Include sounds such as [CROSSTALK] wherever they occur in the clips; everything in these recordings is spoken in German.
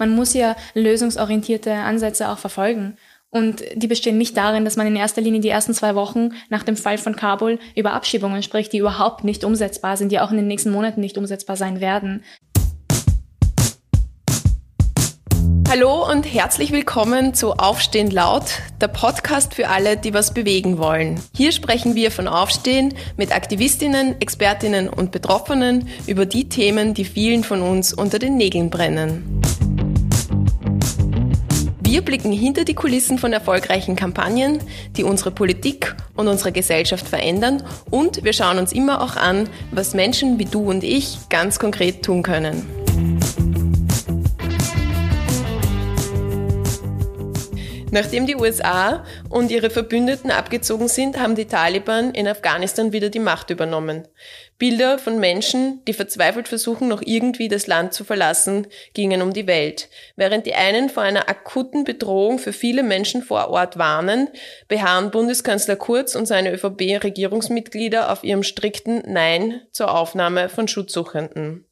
Man muss ja lösungsorientierte Ansätze auch verfolgen. Und die bestehen nicht darin, dass man in erster Linie die ersten zwei Wochen nach dem Fall von Kabul über Abschiebungen spricht, die überhaupt nicht umsetzbar sind, die auch in den nächsten Monaten nicht umsetzbar sein werden. Hallo und herzlich willkommen zu Aufstehen laut, der Podcast für alle, die was bewegen wollen. Hier sprechen wir von Aufstehen mit Aktivistinnen, Expertinnen und Betroffenen über die Themen, die vielen von uns unter den Nägeln brennen. Wir blicken hinter die Kulissen von erfolgreichen Kampagnen, die unsere Politik und unsere Gesellschaft verändern und wir schauen uns immer auch an, was Menschen wie du und ich ganz konkret tun können. Nachdem die USA und ihre Verbündeten abgezogen sind, haben die Taliban in Afghanistan wieder die Macht übernommen. Bilder von Menschen, die verzweifelt versuchen, noch irgendwie das Land zu verlassen, gingen um die Welt. Während die einen vor einer akuten Bedrohung für viele Menschen vor Ort warnen, beharren Bundeskanzler Kurz und seine ÖVP-Regierungsmitglieder auf ihrem strikten Nein zur Aufnahme von Schutzsuchenden.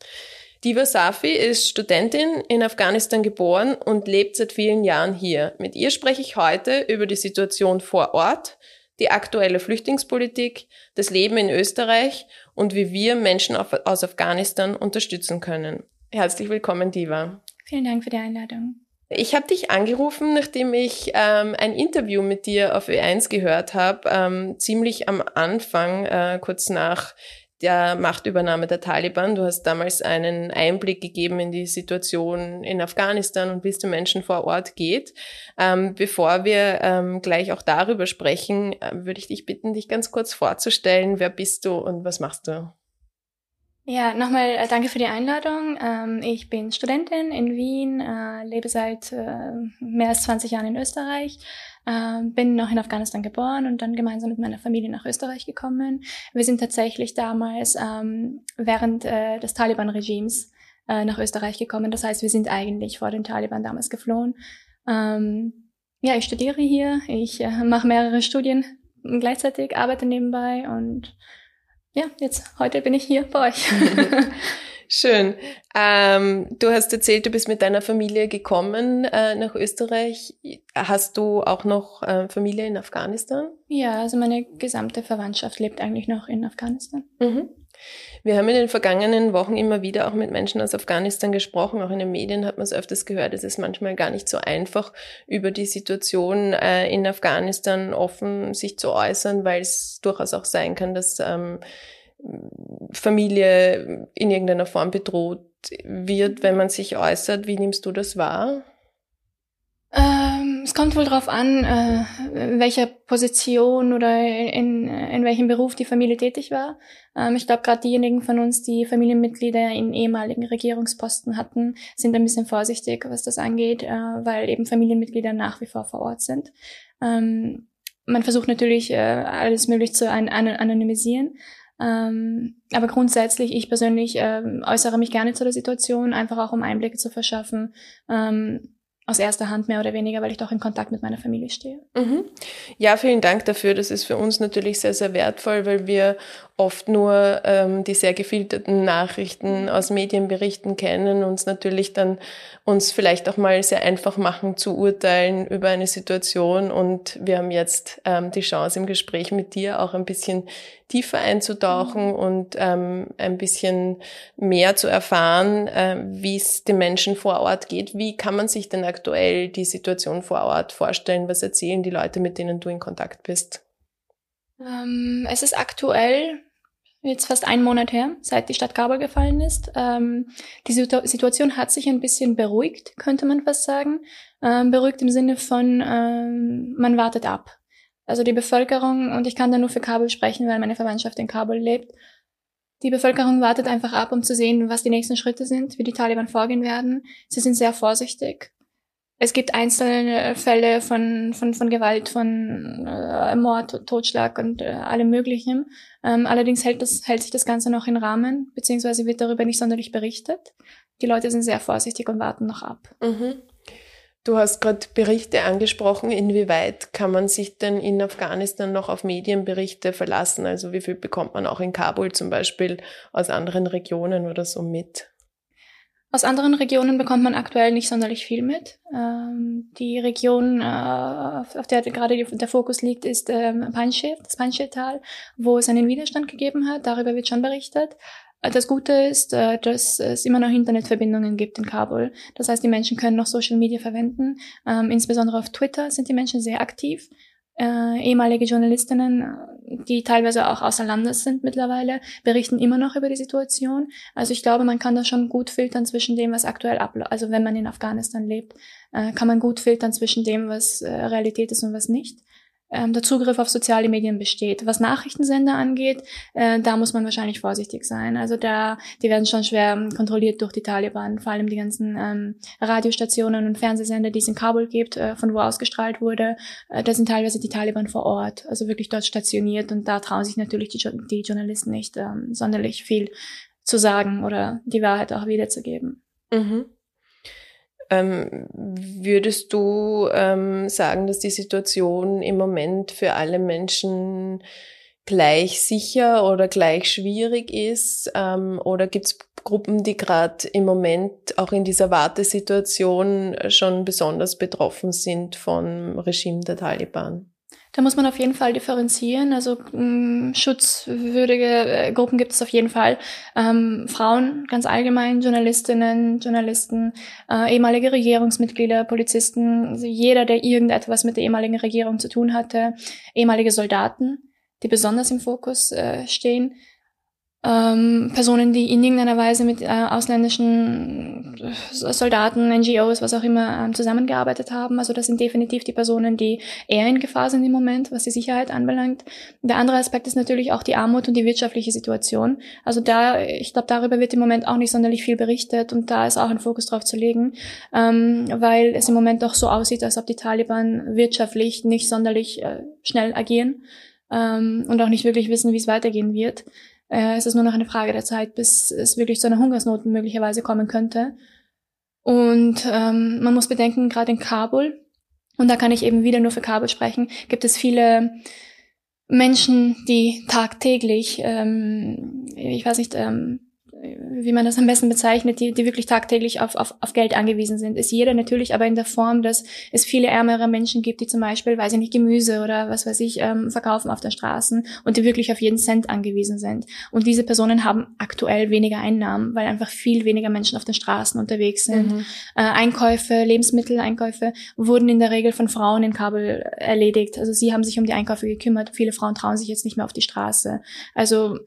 Diva Safi ist Studentin in Afghanistan geboren und lebt seit vielen Jahren hier. Mit ihr spreche ich heute über die Situation vor Ort, die aktuelle Flüchtlingspolitik, das Leben in Österreich und wie wir Menschen aus Afghanistan unterstützen können. Herzlich willkommen, Diva. Vielen Dank für die Einladung. Ich habe dich angerufen, nachdem ich ähm, ein Interview mit dir auf Ö1 gehört habe, ähm, ziemlich am Anfang, äh, kurz nach der Machtübernahme der Taliban. Du hast damals einen Einblick gegeben in die Situation in Afghanistan und wie es den Menschen vor Ort geht. Ähm, bevor wir ähm, gleich auch darüber sprechen, äh, würde ich dich bitten, dich ganz kurz vorzustellen. Wer bist du und was machst du? Ja, nochmal äh, danke für die Einladung. Ähm, ich bin Studentin in Wien, äh, lebe seit äh, mehr als 20 Jahren in Österreich, äh, bin noch in Afghanistan geboren und dann gemeinsam mit meiner Familie nach Österreich gekommen. Wir sind tatsächlich damals ähm, während äh, des Taliban-Regimes äh, nach Österreich gekommen. Das heißt, wir sind eigentlich vor den Taliban damals geflohen. Ähm, ja, ich studiere hier, ich äh, mache mehrere Studien gleichzeitig, arbeite nebenbei und ja, jetzt heute bin ich hier bei euch. [LAUGHS] Schön. Ähm, du hast erzählt, du bist mit deiner Familie gekommen äh, nach Österreich. Hast du auch noch äh, Familie in Afghanistan? Ja, also meine gesamte Verwandtschaft lebt eigentlich noch in Afghanistan. Mhm. Wir haben in den vergangenen Wochen immer wieder auch mit Menschen aus Afghanistan gesprochen. Auch in den Medien hat man es öfters gehört. Es ist manchmal gar nicht so einfach, über die Situation äh, in Afghanistan offen sich zu äußern, weil es durchaus auch sein kann, dass ähm, Familie in irgendeiner Form bedroht wird, wenn man sich äußert. Wie nimmst du das wahr? Es kommt wohl darauf an, äh, welcher Position oder in, in welchem Beruf die Familie tätig war. Ähm, ich glaube, gerade diejenigen von uns, die Familienmitglieder in ehemaligen Regierungsposten hatten, sind ein bisschen vorsichtig, was das angeht, äh, weil eben Familienmitglieder nach wie vor vor Ort sind. Ähm, man versucht natürlich, äh, alles möglich zu an anonymisieren. Ähm, aber grundsätzlich, ich persönlich äh, äußere mich gerne zu der Situation, einfach auch um Einblicke zu verschaffen. Ähm, aus erster Hand mehr oder weniger, weil ich doch in Kontakt mit meiner Familie stehe. Mhm. Ja, vielen Dank dafür. Das ist für uns natürlich sehr, sehr wertvoll, weil wir oft nur ähm, die sehr gefilterten Nachrichten aus Medienberichten kennen, uns natürlich dann uns vielleicht auch mal sehr einfach machen zu urteilen über eine Situation. Und wir haben jetzt ähm, die Chance im Gespräch mit dir auch ein bisschen tiefer einzutauchen mhm. und ähm, ein bisschen mehr zu erfahren, äh, wie es den Menschen vor Ort geht. Wie kann man sich denn aktuell die Situation vor Ort vorstellen? Was erzählen die Leute, mit denen du in Kontakt bist? Ähm, es ist aktuell jetzt fast einen Monat her, seit die Stadt Kabul gefallen ist. Ähm, die Situ Situation hat sich ein bisschen beruhigt, könnte man fast sagen. Ähm, beruhigt im Sinne von, ähm, man wartet ab. Also die Bevölkerung, und ich kann da nur für Kabul sprechen, weil meine Verwandtschaft in Kabul lebt, die Bevölkerung wartet einfach ab, um zu sehen, was die nächsten Schritte sind, wie die Taliban vorgehen werden. Sie sind sehr vorsichtig. Es gibt einzelne Fälle von, von, von Gewalt, von äh, Mord, Totschlag und äh, allem Möglichen. Ähm, allerdings hält, das, hält sich das Ganze noch in Rahmen, beziehungsweise wird darüber nicht sonderlich berichtet. Die Leute sind sehr vorsichtig und warten noch ab. Mhm. Du hast gerade Berichte angesprochen. Inwieweit kann man sich denn in Afghanistan noch auf Medienberichte verlassen? Also wie viel bekommt man auch in Kabul zum Beispiel aus anderen Regionen oder so mit? Aus anderen Regionen bekommt man aktuell nicht sonderlich viel mit. Ähm, die Region, äh, auf der gerade der Fokus liegt, ist ähm, Panjshir, das Panjshir-Tal, wo es einen Widerstand gegeben hat. Darüber wird schon berichtet. Äh, das Gute ist, äh, dass es immer noch Internetverbindungen gibt in Kabul. Das heißt, die Menschen können noch Social Media verwenden. Ähm, insbesondere auf Twitter sind die Menschen sehr aktiv äh, ehemalige Journalistinnen, die teilweise auch außer Landes sind mittlerweile, berichten immer noch über die Situation. Also ich glaube, man kann da schon gut filtern zwischen dem, was aktuell abläuft. Also wenn man in Afghanistan lebt, äh, kann man gut filtern zwischen dem, was äh, Realität ist und was nicht ähm, der Zugriff auf soziale Medien besteht. Was Nachrichtensender angeht, äh, da muss man wahrscheinlich vorsichtig sein. Also da, die werden schon schwer ähm, kontrolliert durch die Taliban, vor allem die ganzen ähm, Radiostationen und Fernsehsender, die es in Kabul gibt, äh, von wo ausgestrahlt wurde. Äh, da sind teilweise die Taliban vor Ort, also wirklich dort stationiert und da trauen sich natürlich die, die Journalisten nicht ähm, sonderlich viel zu sagen oder die Wahrheit auch wiederzugeben. Mhm. Ähm, würdest du ähm, sagen, dass die Situation im Moment für alle Menschen gleich sicher oder gleich schwierig ist? Ähm, oder gibt es Gruppen, die gerade im Moment auch in dieser Wartesituation schon besonders betroffen sind vom Regime der Taliban? Da muss man auf jeden Fall differenzieren. Also mh, mm, schutzwürdige äh, Gruppen gibt es auf jeden Fall. Ähm, Frauen ganz allgemein, Journalistinnen, Journalisten, äh, ehemalige Regierungsmitglieder, Polizisten, also jeder, der irgendetwas mit der ehemaligen Regierung zu tun hatte, ehemalige Soldaten, die besonders im Fokus äh, stehen ähm, Personen, die in irgendeiner Weise mit äh, ausländischen äh, Soldaten, NGOs, was auch immer, ähm, zusammengearbeitet haben. Also das sind definitiv die Personen, die eher in Gefahr sind im Moment, was die Sicherheit anbelangt. Der andere Aspekt ist natürlich auch die Armut und die wirtschaftliche Situation. Also da, ich glaube, darüber wird im Moment auch nicht sonderlich viel berichtet und da ist auch ein Fokus drauf zu legen, ähm, weil es im Moment doch so aussieht, als ob die Taliban wirtschaftlich nicht sonderlich äh, schnell agieren ähm, und auch nicht wirklich wissen, wie es weitergehen wird. Äh, es ist nur noch eine Frage der Zeit, bis es wirklich zu einer Hungersnot möglicherweise kommen könnte. Und ähm, man muss bedenken, gerade in Kabul, und da kann ich eben wieder nur für Kabul sprechen, gibt es viele Menschen, die tagtäglich, ähm, ich weiß nicht, ähm, wie man das am besten bezeichnet, die, die wirklich tagtäglich auf, auf, auf Geld angewiesen sind. Ist jeder natürlich, aber in der Form, dass es viele ärmere Menschen gibt, die zum Beispiel, weiß ich nicht, Gemüse oder was weiß ich, ähm, verkaufen auf den Straßen und die wirklich auf jeden Cent angewiesen sind. Und diese Personen haben aktuell weniger Einnahmen, weil einfach viel weniger Menschen auf den Straßen unterwegs sind. Mhm. Äh, Einkäufe, Lebensmitteleinkäufe wurden in der Regel von Frauen in Kabul erledigt. Also sie haben sich um die Einkäufe gekümmert. Viele Frauen trauen sich jetzt nicht mehr auf die Straße. Also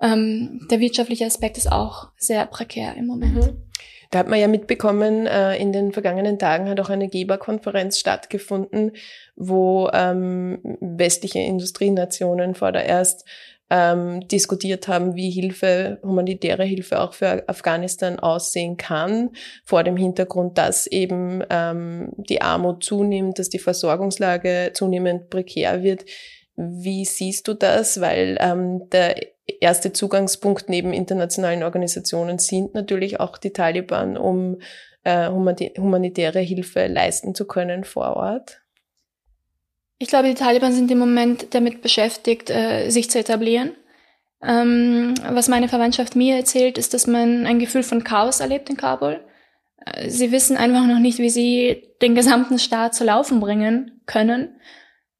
ähm, der wirtschaftliche Aspekt ist auch sehr prekär im Moment. Mhm. Da hat man ja mitbekommen, äh, in den vergangenen Tagen hat auch eine Geberkonferenz stattgefunden, wo ähm, westliche Industrienationen vordererst ähm, diskutiert haben, wie Hilfe, humanitäre Hilfe auch für Afghanistan aussehen kann, vor dem Hintergrund, dass eben ähm, die Armut zunimmt, dass die Versorgungslage zunehmend prekär wird. Wie siehst du das? Weil ähm, der erste Zugangspunkt neben internationalen Organisationen sind natürlich auch die Taliban, um äh, humanitäre Hilfe leisten zu können vor Ort? Ich glaube, die Taliban sind im Moment damit beschäftigt, äh, sich zu etablieren. Ähm, was meine Verwandtschaft mir erzählt, ist, dass man ein Gefühl von Chaos erlebt in Kabul. Äh, sie wissen einfach noch nicht, wie sie den gesamten Staat zu laufen bringen können.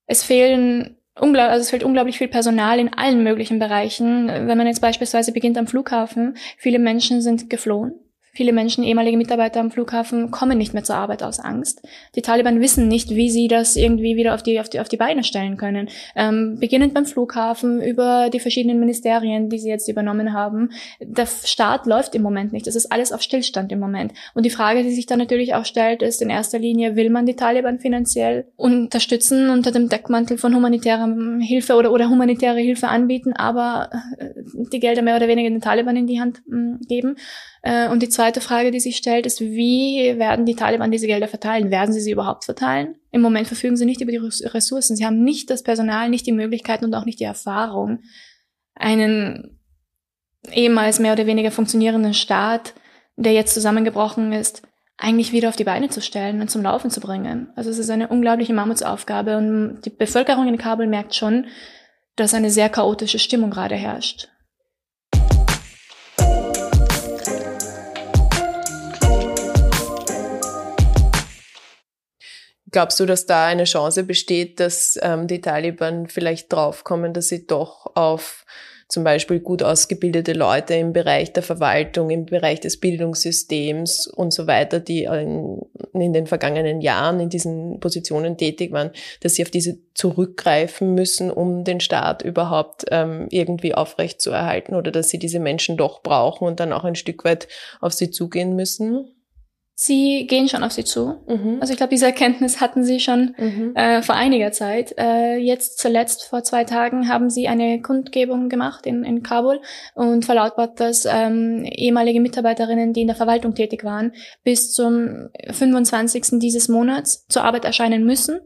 Es fehlen unglaublich, also es fehlt unglaublich viel Personal in allen möglichen Bereichen. Wenn man jetzt beispielsweise beginnt am Flughafen, viele Menschen sind geflohen Viele Menschen, ehemalige Mitarbeiter am Flughafen, kommen nicht mehr zur Arbeit aus Angst. Die Taliban wissen nicht, wie sie das irgendwie wieder auf die, auf die, auf die Beine stellen können. Ähm, beginnend beim Flughafen, über die verschiedenen Ministerien, die sie jetzt übernommen haben. Der Staat läuft im Moment nicht. Das ist alles auf Stillstand im Moment. Und die Frage, die sich dann natürlich auch stellt, ist in erster Linie, will man die Taliban finanziell unterstützen unter dem Deckmantel von humanitärer Hilfe oder, oder humanitäre Hilfe anbieten, aber äh, die Gelder mehr oder weniger den Taliban in die Hand mh, geben? Äh, und die zweite Frage, die sich stellt, ist, wie werden die Taliban diese Gelder verteilen? Werden sie sie überhaupt verteilen? Im Moment verfügen sie nicht über die Ressourcen. Sie haben nicht das Personal, nicht die Möglichkeiten und auch nicht die Erfahrung, einen ehemals mehr oder weniger funktionierenden Staat, der jetzt zusammengebrochen ist, eigentlich wieder auf die Beine zu stellen und zum Laufen zu bringen. Also es ist eine unglaubliche Mammutsaufgabe und die Bevölkerung in Kabul merkt schon, dass eine sehr chaotische Stimmung gerade herrscht. Glaubst du, dass da eine Chance besteht, dass ähm, die Taliban vielleicht draufkommen, dass sie doch auf zum Beispiel gut ausgebildete Leute im Bereich der Verwaltung, im Bereich des Bildungssystems und so weiter, die in, in, den vergangenen Jahren in diesen Positionen tätig waren, dass sie auf diese zurückgreifen müssen, um den Staat überhaupt ähm, irgendwie aufrecht zu erhalten oder dass sie diese Menschen doch brauchen und dann auch ein Stück weit auf sie zugehen müssen? Sie gehen schon auf sie zu. Mhm. Also ich glaube, diese Erkenntnis hatten sie schon mhm. äh, vor einiger Zeit. Äh, jetzt zuletzt vor zwei Tagen haben sie eine Kundgebung gemacht in, in Kabul und verlautbart, dass ähm, ehemalige Mitarbeiterinnen, die in der Verwaltung tätig waren, bis zum 25. dieses Monats zur Arbeit erscheinen müssen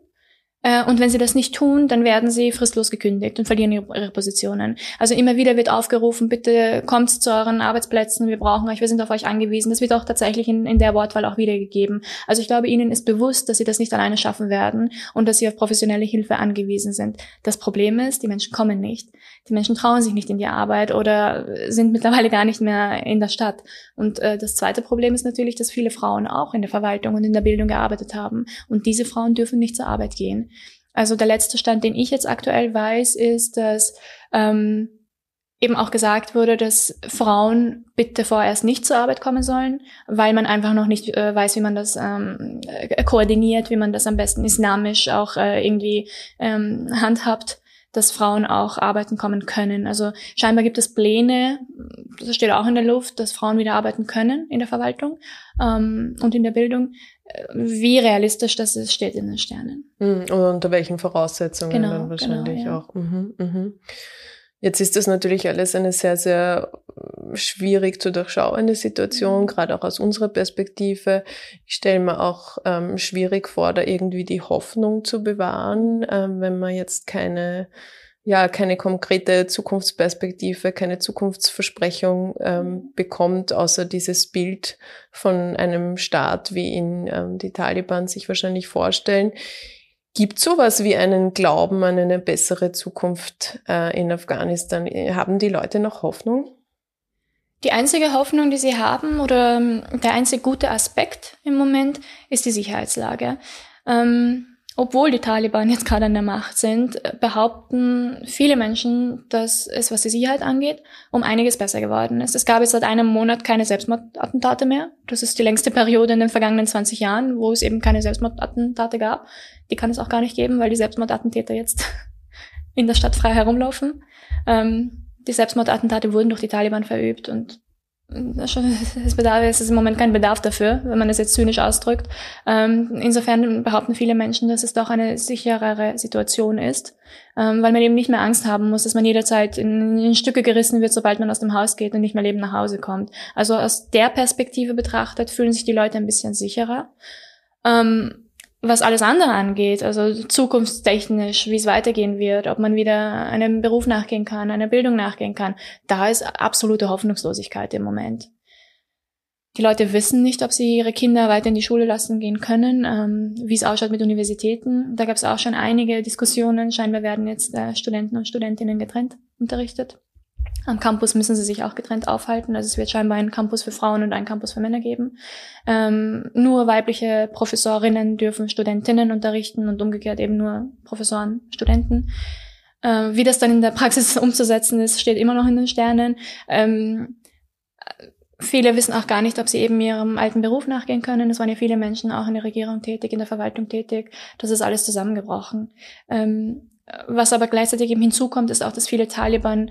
und wenn sie das nicht tun, dann werden sie fristlos gekündigt und verlieren ihre Positionen. Also immer wieder wird aufgerufen, bitte kommt zu euren Arbeitsplätzen, wir brauchen euch, wir sind auf euch angewiesen. Das wird auch tatsächlich in, in der Wortwahl auch wiedergegeben. Also ich glaube, ihnen ist bewusst, dass sie das nicht alleine schaffen werden und dass sie auf professionelle Hilfe angewiesen sind. Das Problem ist, die Menschen kommen nicht. Die Menschen trauen sich nicht in die Arbeit oder sind mittlerweile gar nicht mehr in der Stadt. Und äh, das zweite Problem ist natürlich, dass viele Frauen auch in der Verwaltung und in der Bildung gearbeitet haben. Und diese Frauen dürfen nicht zur Arbeit gehen. Also der letzte Stand, den ich jetzt aktuell weiß, ist, dass ähm, eben auch gesagt wurde, dass Frauen bitte vorerst nicht zur Arbeit kommen sollen, weil man einfach noch nicht äh, weiß, wie man das ähm, äh, koordiniert, wie man das am besten islamisch auch äh, irgendwie ähm, handhabt dass Frauen auch arbeiten kommen können. Also scheinbar gibt es Pläne, das steht auch in der Luft, dass Frauen wieder arbeiten können in der Verwaltung ähm, und in der Bildung. Wie realistisch das ist, steht in den Sternen. Mhm, und unter welchen Voraussetzungen genau, dann wahrscheinlich genau, ja. auch. Mhm, mhm. Jetzt ist das natürlich alles eine sehr, sehr schwierig zu durchschauende Situation, mhm. gerade auch aus unserer Perspektive. Ich stelle mir auch ähm, schwierig vor, da irgendwie die Hoffnung zu bewahren, ähm, wenn man jetzt keine ja keine konkrete Zukunftsperspektive, keine Zukunftsversprechung ähm, mhm. bekommt, außer dieses Bild von einem Staat, wie ihn ähm, die Taliban sich wahrscheinlich vorstellen. Gibt sowas wie einen Glauben an eine bessere Zukunft äh, in Afghanistan? Haben die Leute noch Hoffnung? Die einzige Hoffnung, die sie haben, oder ähm, der einzige gute Aspekt im Moment, ist die Sicherheitslage. Ähm, obwohl die Taliban jetzt gerade an der Macht sind, behaupten viele Menschen, dass es, was die Sicherheit angeht, um einiges besser geworden ist. Es gab jetzt seit einem Monat keine Selbstmordattentate mehr. Das ist die längste Periode in den vergangenen 20 Jahren, wo es eben keine Selbstmordattentate gab. Die kann es auch gar nicht geben, weil die Selbstmordattentäter jetzt [LAUGHS] in der Stadt frei herumlaufen. Ähm, die Selbstmordattentate wurden durch die Taliban verübt und [LAUGHS] es, bedarf, es ist im Moment kein Bedarf dafür, wenn man es jetzt zynisch ausdrückt. Ähm, insofern behaupten viele Menschen, dass es doch eine sicherere Situation ist, ähm, weil man eben nicht mehr Angst haben muss, dass man jederzeit in, in, Stücke gerissen wird, sobald man aus dem Haus geht und nicht mehr lebend nach Hause kommt. Also aus der Perspektive betrachtet fühlen sich die Leute ein bisschen sicherer. Ähm, was alles andere angeht, also zukunftstechnisch, wie es weitergehen wird, ob man wieder einem Beruf nachgehen kann, einer Bildung nachgehen kann, da ist absolute Hoffnungslosigkeit im Moment. Die Leute wissen nicht, ob sie ihre Kinder weiter in die Schule lassen gehen können, ähm, wie es ausschaut mit Universitäten. Da gab es auch schon einige Diskussionen. Scheinbar werden jetzt äh, Studenten und Studentinnen getrennt unterrichtet. Am Campus müssen sie sich auch getrennt aufhalten. Also es wird scheinbar einen Campus für Frauen und einen Campus für Männer geben. Ähm, nur weibliche Professorinnen dürfen Studentinnen unterrichten und umgekehrt eben nur Professoren Studenten. Äh, wie das dann in der Praxis [LAUGHS] umzusetzen ist, steht immer noch in den Sternen. Ähm, viele wissen auch gar nicht, ob sie eben ihrem alten Beruf nachgehen können. Es waren ja viele Menschen auch in der Regierung tätig, in der Verwaltung tätig. Das ist alles zusammengebrochen. Ähm, was aber gleichzeitig eben hinzukommt, ist auch, dass viele Taliban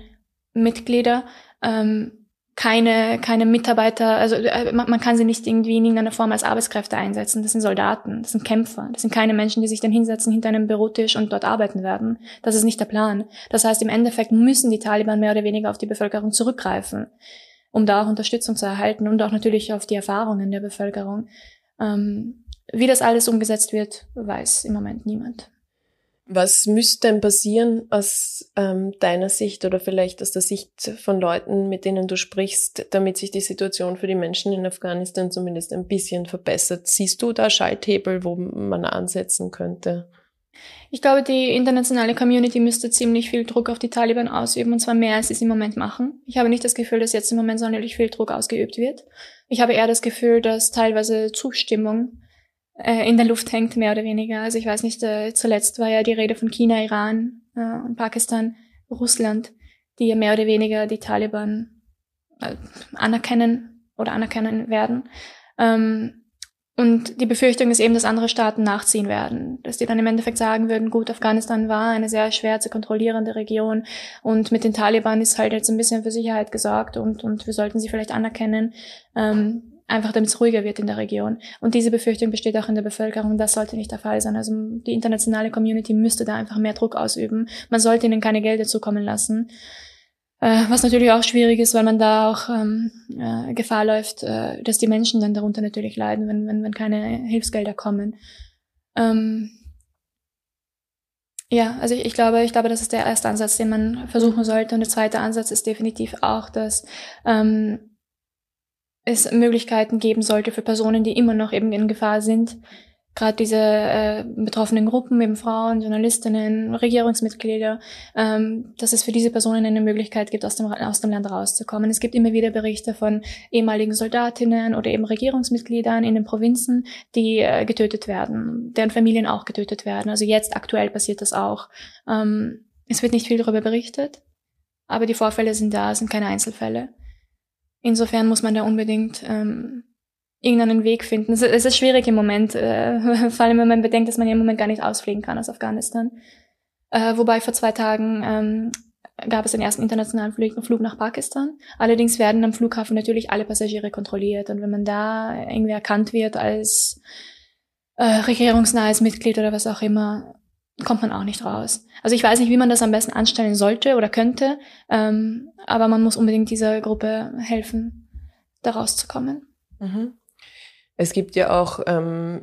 Mitglieder ähm, keine, keine Mitarbeiter, also äh, man, man kann sie nicht irgendwie in irgendeiner Form als Arbeitskräfte einsetzen. Das sind Soldaten, das sind Kämpfer, das sind keine Menschen, die sich dann hinsetzen hinter einem Bürotisch und dort arbeiten werden. Das ist nicht der Plan. Das heißt, im Endeffekt müssen die Taliban mehr oder weniger auf die Bevölkerung zurückgreifen, um da auch Unterstützung zu erhalten und auch natürlich auf die Erfahrungen der Bevölkerung. Ähm, wie das alles umgesetzt wird, weiß im Moment niemand. Was müsste denn passieren aus ähm, deiner Sicht oder vielleicht aus der Sicht von Leuten, mit denen du sprichst, damit sich die Situation für die Menschen in Afghanistan zumindest ein bisschen verbessert? Siehst du da Schalthebel, wo man ansetzen könnte? Ich glaube, die internationale Community müsste ziemlich viel Druck auf die Taliban ausüben, und zwar mehr, als sie es im Moment machen. Ich habe nicht das Gefühl, dass jetzt im Moment sonderlich viel Druck ausgeübt wird. Ich habe eher das Gefühl, dass teilweise Zustimmung äh, in der Luft hängt, mehr oder weniger. Also ich weiß nicht, äh, zuletzt war ja die Rede von China, Iran äh, und Pakistan, Russland, die ja mehr oder weniger die Taliban äh, anerkennen oder anerkennen werden. Ähm, und die Befürchtung ist eben, dass andere Staaten nachziehen werden. Dass die dann im Endeffekt sagen würden, gut, Afghanistan war eine sehr schwer zu kontrollierende Region und mit den Taliban ist halt jetzt ein bisschen für Sicherheit gesorgt und, und wir sollten sie vielleicht anerkennen. Ähm, einfach damit es ruhiger wird in der Region. Und diese Befürchtung besteht auch in der Bevölkerung. Das sollte nicht der Fall sein. Also die internationale Community müsste da einfach mehr Druck ausüben. Man sollte ihnen keine Gelder zukommen lassen. Äh, was natürlich auch schwierig ist, weil man da auch ähm, äh, Gefahr läuft, äh, dass die Menschen dann darunter natürlich leiden, wenn, wenn, wenn keine Hilfsgelder kommen. Ähm, ja, also ich, ich, glaube, ich glaube, das ist der erste Ansatz, den man versuchen sollte. Und der zweite Ansatz ist definitiv auch, dass ähm, es Möglichkeiten geben sollte für Personen, die immer noch eben in Gefahr sind. Gerade diese äh, betroffenen Gruppen, eben Frauen, Journalistinnen, Regierungsmitglieder, ähm, dass es für diese Personen eine Möglichkeit gibt, aus dem, aus dem Land rauszukommen. Es gibt immer wieder Berichte von ehemaligen Soldatinnen oder eben Regierungsmitgliedern in den Provinzen, die äh, getötet werden, deren Familien auch getötet werden. Also jetzt aktuell passiert das auch. Ähm, es wird nicht viel darüber berichtet, aber die Vorfälle sind da, sind keine Einzelfälle. Insofern muss man da unbedingt ähm, irgendeinen Weg finden. Es, es ist schwierig im Moment, äh, [LAUGHS] vor allem wenn man bedenkt, dass man im Moment gar nicht ausfliegen kann aus Afghanistan. Äh, wobei vor zwei Tagen ähm, gab es den ersten internationalen Flug, Flug nach Pakistan. Allerdings werden am Flughafen natürlich alle Passagiere kontrolliert. Und wenn man da irgendwie erkannt wird als äh, regierungsnahes Mitglied oder was auch immer, kommt man auch nicht raus. Also ich weiß nicht, wie man das am besten anstellen sollte oder könnte, ähm, aber man muss unbedingt dieser Gruppe helfen, da rauszukommen. Mhm. Es gibt ja auch ähm,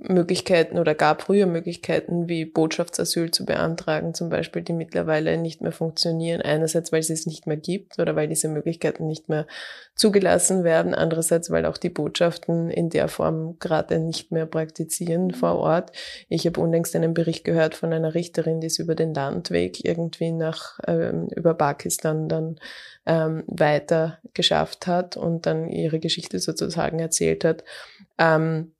Möglichkeiten oder gab früher Möglichkeiten, wie Botschaftsasyl zu beantragen, zum Beispiel, die mittlerweile nicht mehr funktionieren. Einerseits, weil es es nicht mehr gibt oder weil diese Möglichkeiten nicht mehr zugelassen werden. Andererseits, weil auch die Botschaften in der Form gerade nicht mehr praktizieren vor Ort. Ich habe unlängst einen Bericht gehört von einer Richterin, die es über den Landweg irgendwie nach, ähm, über Pakistan dann ähm, weiter geschafft hat und dann ihre Geschichte sozusagen erzählt hat. Ähm,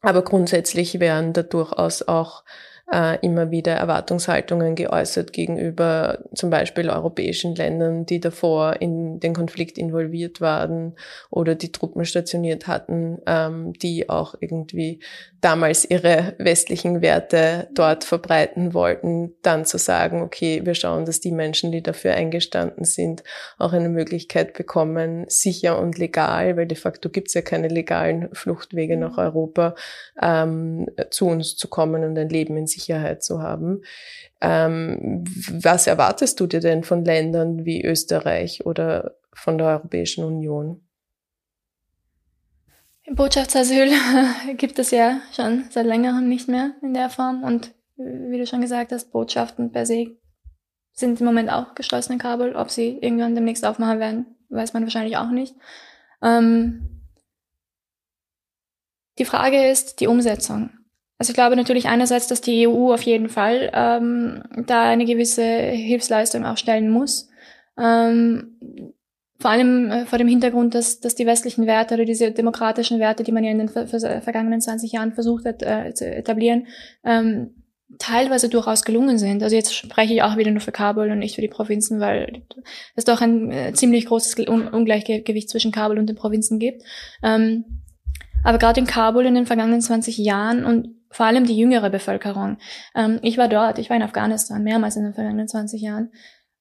aber grundsätzlich werden da durchaus auch äh, immer wieder Erwartungshaltungen geäußert gegenüber zum Beispiel europäischen Ländern, die davor in den Konflikt involviert waren oder die Truppen stationiert hatten, ähm, die auch irgendwie damals ihre westlichen Werte dort verbreiten wollten, dann zu sagen, okay, wir schauen, dass die Menschen, die dafür eingestanden sind, auch eine Möglichkeit bekommen, sicher und legal, weil de facto gibt es ja keine legalen Fluchtwege nach Europa, ähm, zu uns zu kommen und ein Leben in Sicherheit zu haben. Ähm, was erwartest du dir denn von Ländern wie Österreich oder von der Europäischen Union? Botschaftsasyl [LAUGHS] gibt es ja schon seit längerem nicht mehr in der Form und wie du schon gesagt hast, Botschaften per se sind im Moment auch geschlossen in Kabul. Ob sie irgendwann demnächst aufmachen werden, weiß man wahrscheinlich auch nicht. Ähm die Frage ist die Umsetzung. Also ich glaube natürlich einerseits, dass die EU auf jeden Fall ähm, da eine gewisse Hilfsleistung auch stellen muss. Ähm, vor allem äh, vor dem Hintergrund, dass, dass die westlichen Werte oder diese demokratischen Werte, die man ja in den vergangenen 20 Jahren versucht hat äh, zu etablieren, ähm, teilweise durchaus gelungen sind. Also jetzt spreche ich auch wieder nur für Kabul und nicht für die Provinzen, weil es doch ein äh, ziemlich großes Ungleichgewicht zwischen Kabul und den Provinzen gibt. Ähm, aber gerade in Kabul in den vergangenen 20 Jahren und vor allem die jüngere Bevölkerung. Ähm, ich war dort, ich war in Afghanistan mehrmals in den vergangenen 20 Jahren.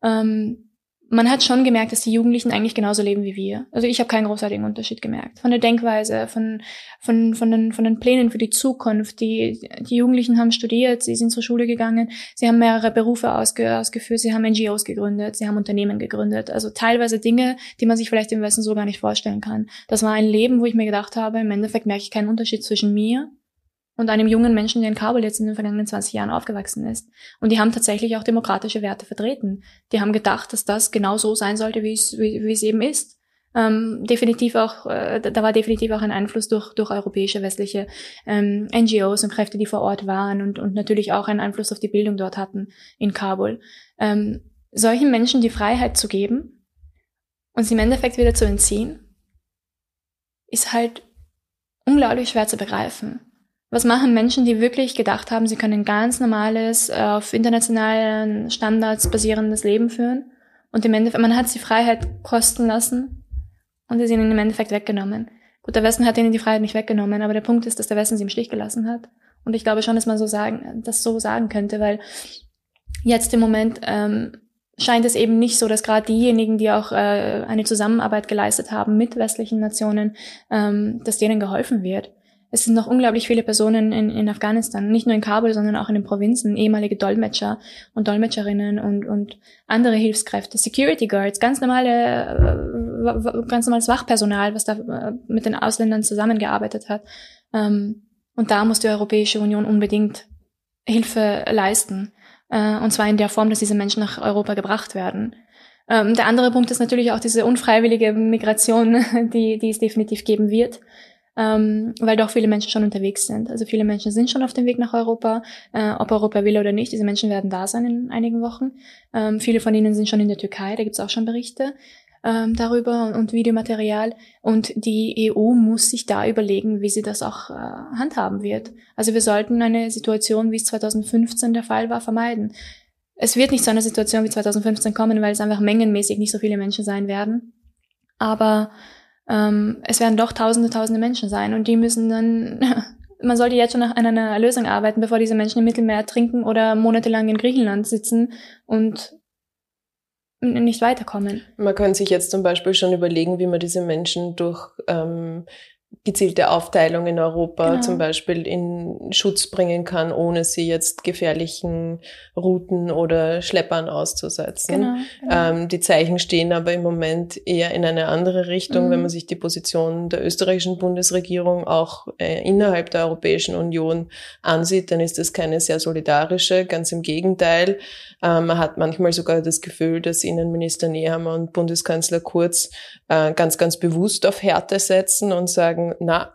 Ähm, man hat schon gemerkt, dass die Jugendlichen eigentlich genauso leben wie wir. Also ich habe keinen großartigen Unterschied gemerkt. Von der Denkweise, von, von, von, den, von den Plänen für die Zukunft. Die, die Jugendlichen haben studiert, sie sind zur Schule gegangen, sie haben mehrere Berufe ausge, ausgeführt, sie haben NGOs gegründet, sie haben Unternehmen gegründet. Also teilweise Dinge, die man sich vielleicht im Westen so gar nicht vorstellen kann. Das war ein Leben, wo ich mir gedacht habe, im Endeffekt merke ich keinen Unterschied zwischen mir und einem jungen Menschen, der in Kabul jetzt in den vergangenen 20 Jahren aufgewachsen ist. Und die haben tatsächlich auch demokratische Werte vertreten. Die haben gedacht, dass das genau so sein sollte, wie es, eben ist. Ähm, definitiv auch, äh, da war definitiv auch ein Einfluss durch, durch europäische westliche ähm, NGOs und Kräfte, die vor Ort waren und, und natürlich auch einen Einfluss auf die Bildung dort hatten in Kabul. Ähm, solchen Menschen die Freiheit zu geben und sie im Endeffekt wieder zu entziehen, ist halt unglaublich schwer zu begreifen. Was machen Menschen, die wirklich gedacht haben, sie können ein ganz normales, äh, auf internationalen Standards basierendes Leben führen? Und im Endeffekt, man hat sie Freiheit kosten lassen und sind ihnen im Endeffekt weggenommen. Gut, der Westen hat ihnen die Freiheit nicht weggenommen, aber der Punkt ist, dass der Westen sie im Stich gelassen hat. Und ich glaube schon, dass man so sagen, das so sagen könnte, weil jetzt im Moment ähm, scheint es eben nicht so, dass gerade diejenigen, die auch äh, eine Zusammenarbeit geleistet haben mit westlichen Nationen, ähm, dass denen geholfen wird. Es sind noch unglaublich viele Personen in, in Afghanistan, nicht nur in Kabul, sondern auch in den Provinzen, ehemalige Dolmetscher und Dolmetscherinnen und, und andere Hilfskräfte, Security Guards, ganz normale, äh, ganz normales Wachpersonal, was da äh, mit den Ausländern zusammengearbeitet hat. Ähm, und da muss die Europäische Union unbedingt Hilfe leisten. Äh, und zwar in der Form, dass diese Menschen nach Europa gebracht werden. Ähm, der andere Punkt ist natürlich auch diese unfreiwillige Migration, [LAUGHS] die, die es definitiv geben wird. Ähm, weil doch viele Menschen schon unterwegs sind. Also viele Menschen sind schon auf dem Weg nach Europa, äh, ob Europa will oder nicht. Diese Menschen werden da sein in einigen Wochen. Ähm, viele von ihnen sind schon in der Türkei, da gibt es auch schon Berichte ähm, darüber und, und, Videomaterial. Und die EU muss sich da überlegen, wie sie das auch äh, handhaben wird. Also wir sollten eine Situation, wie es 2015 der Fall war, vermeiden. Es wird nicht zu einer Situation wie 2015 kommen, weil es einfach mengenmäßig nicht so viele Menschen sein werden. Aber ähm, es werden doch tausende, tausende Menschen sein und die müssen dann, [LAUGHS] man sollte jetzt schon nach einer Lösung arbeiten, bevor diese Menschen im Mittelmeer trinken oder monatelang in Griechenland sitzen und nicht weiterkommen. Man kann sich jetzt zum Beispiel schon überlegen, wie man diese Menschen durch ähm, gezielte Aufteilung in Europa genau. zum Beispiel in Schutz bringen kann, ohne sie jetzt gefährlichen Routen oder Schleppern auszusetzen. Genau, genau. Ähm, die Zeichen stehen aber im Moment eher in eine andere Richtung, mhm. wenn man sich die Position der österreichischen Bundesregierung auch äh, innerhalb der Europäischen Union ansieht, dann ist das keine sehr solidarische, ganz im Gegenteil. Ähm, man hat manchmal sogar das Gefühl, dass Innenminister Nehammer und Bundeskanzler Kurz äh, ganz, ganz bewusst auf Härte setzen und sagen, na,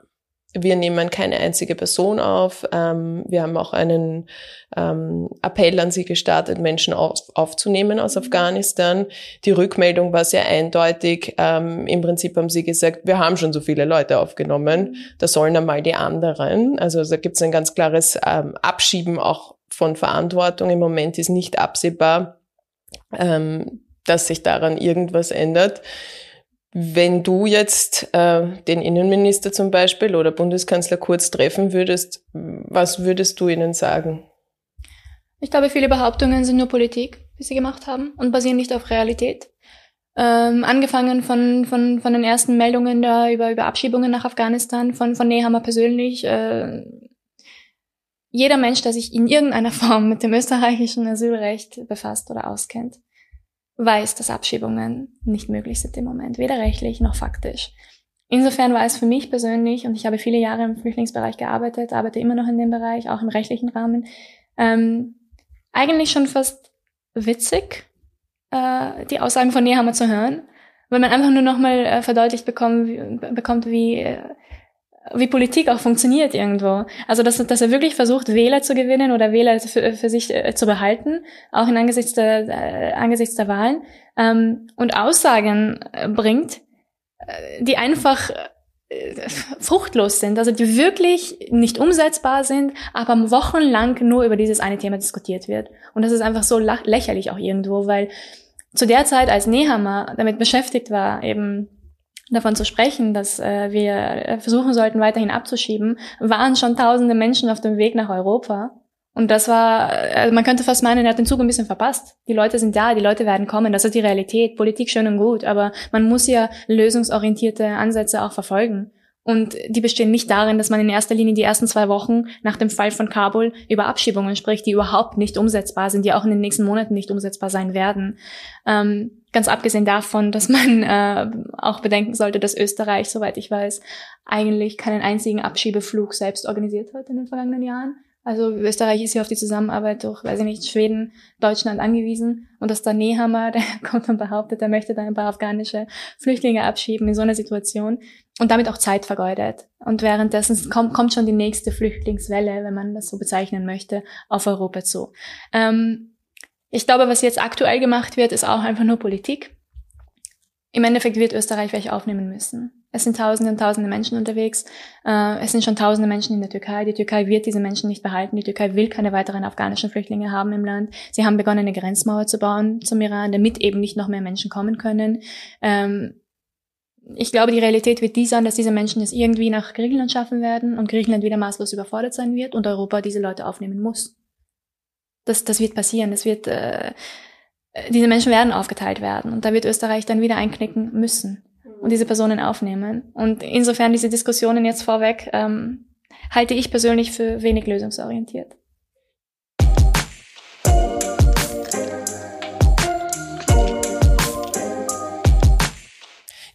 wir nehmen keine einzige Person auf. Ähm, wir haben auch einen ähm, Appell an sie gestartet, Menschen auf, aufzunehmen aus Afghanistan. Die Rückmeldung war sehr eindeutig. Ähm, Im Prinzip haben sie gesagt, wir haben schon so viele Leute aufgenommen, da sollen einmal die anderen. Also da gibt es ein ganz klares ähm, Abschieben auch von Verantwortung. Im Moment ist nicht absehbar, ähm, dass sich daran irgendwas ändert. Wenn du jetzt äh, den Innenminister zum Beispiel oder Bundeskanzler Kurz treffen würdest, was würdest du ihnen sagen? Ich glaube, viele Behauptungen sind nur Politik, die sie gemacht haben und basieren nicht auf Realität. Ähm, angefangen von, von, von den ersten Meldungen da über, über Abschiebungen nach Afghanistan, von, von Nehammer persönlich. Äh, jeder Mensch, der sich in irgendeiner [LAUGHS] Form mit dem österreichischen Asylrecht befasst oder auskennt, weiß, dass Abschiebungen nicht möglich sind im Moment, weder rechtlich noch faktisch. Insofern war es für mich persönlich, und ich habe viele Jahre im Flüchtlingsbereich gearbeitet, arbeite immer noch in dem Bereich, auch im rechtlichen Rahmen, ähm, eigentlich schon fast witzig, äh, die Aussagen von Nehammer zu hören, weil man einfach nur nochmal äh, verdeutlicht bekommt, wie, bekommt, wie äh, wie Politik auch funktioniert irgendwo. Also dass, dass er wirklich versucht, Wähler zu gewinnen oder Wähler für, für sich äh, zu behalten, auch in angesichts der, äh, angesichts der Wahlen, ähm, und Aussagen äh, bringt, äh, die einfach äh, fruchtlos sind, also die wirklich nicht umsetzbar sind, aber wochenlang nur über dieses eine Thema diskutiert wird. Und das ist einfach so lächerlich auch irgendwo, weil zu der Zeit, als Nehammer damit beschäftigt war, eben davon zu sprechen, dass äh, wir äh, versuchen sollten, weiterhin abzuschieben, waren schon tausende Menschen auf dem Weg nach Europa. Und das war, also man könnte fast meinen, er hat den Zug ein bisschen verpasst. Die Leute sind da, die Leute werden kommen, das ist die Realität, Politik schön und gut, aber man muss ja lösungsorientierte Ansätze auch verfolgen. Und die bestehen nicht darin, dass man in erster Linie die ersten zwei Wochen nach dem Fall von Kabul über Abschiebungen spricht, die überhaupt nicht umsetzbar sind, die auch in den nächsten Monaten nicht umsetzbar sein werden. Ähm, ganz abgesehen davon, dass man äh, auch bedenken sollte, dass Österreich, soweit ich weiß, eigentlich keinen einzigen Abschiebeflug selbst organisiert hat in den vergangenen Jahren. Also Österreich ist ja auf die Zusammenarbeit durch, weiß ich nicht, Schweden, Deutschland angewiesen. Und dass der Nehammer, [LAUGHS] der kommt und behauptet, er möchte da ein paar afghanische Flüchtlinge abschieben in so einer Situation und damit auch Zeit vergeudet. Und währenddessen kommt, kommt schon die nächste Flüchtlingswelle, wenn man das so bezeichnen möchte, auf Europa zu. Ähm, ich glaube, was jetzt aktuell gemacht wird, ist auch einfach nur Politik. im Endeffekt wird Österreich welche aufnehmen müssen. Es sind Tausende und Tausende Menschen unterwegs. Äh, es sind schon Tausende Menschen in der Türkei. Die Türkei wird diese Menschen nicht behalten. Die Türkei will keine weiteren afghanischen Flüchtlinge haben im Land. Sie haben begonnen, eine Grenzmauer zu bauen zum Iran, damit eben nicht noch mehr Menschen kommen können. Ähm, ich glaube, die Realität wird die sein, dass diese Menschen es irgendwie nach Griechenland schaffen werden und Griechenland wieder maßlos überfordert sein wird und Europa diese Leute aufnehmen muss. Das, das wird passieren. Das wird, äh, diese Menschen werden aufgeteilt werden und da wird Österreich dann wieder einknicken müssen und diese Personen aufnehmen. Und insofern diese Diskussionen jetzt vorweg ähm, halte ich persönlich für wenig lösungsorientiert.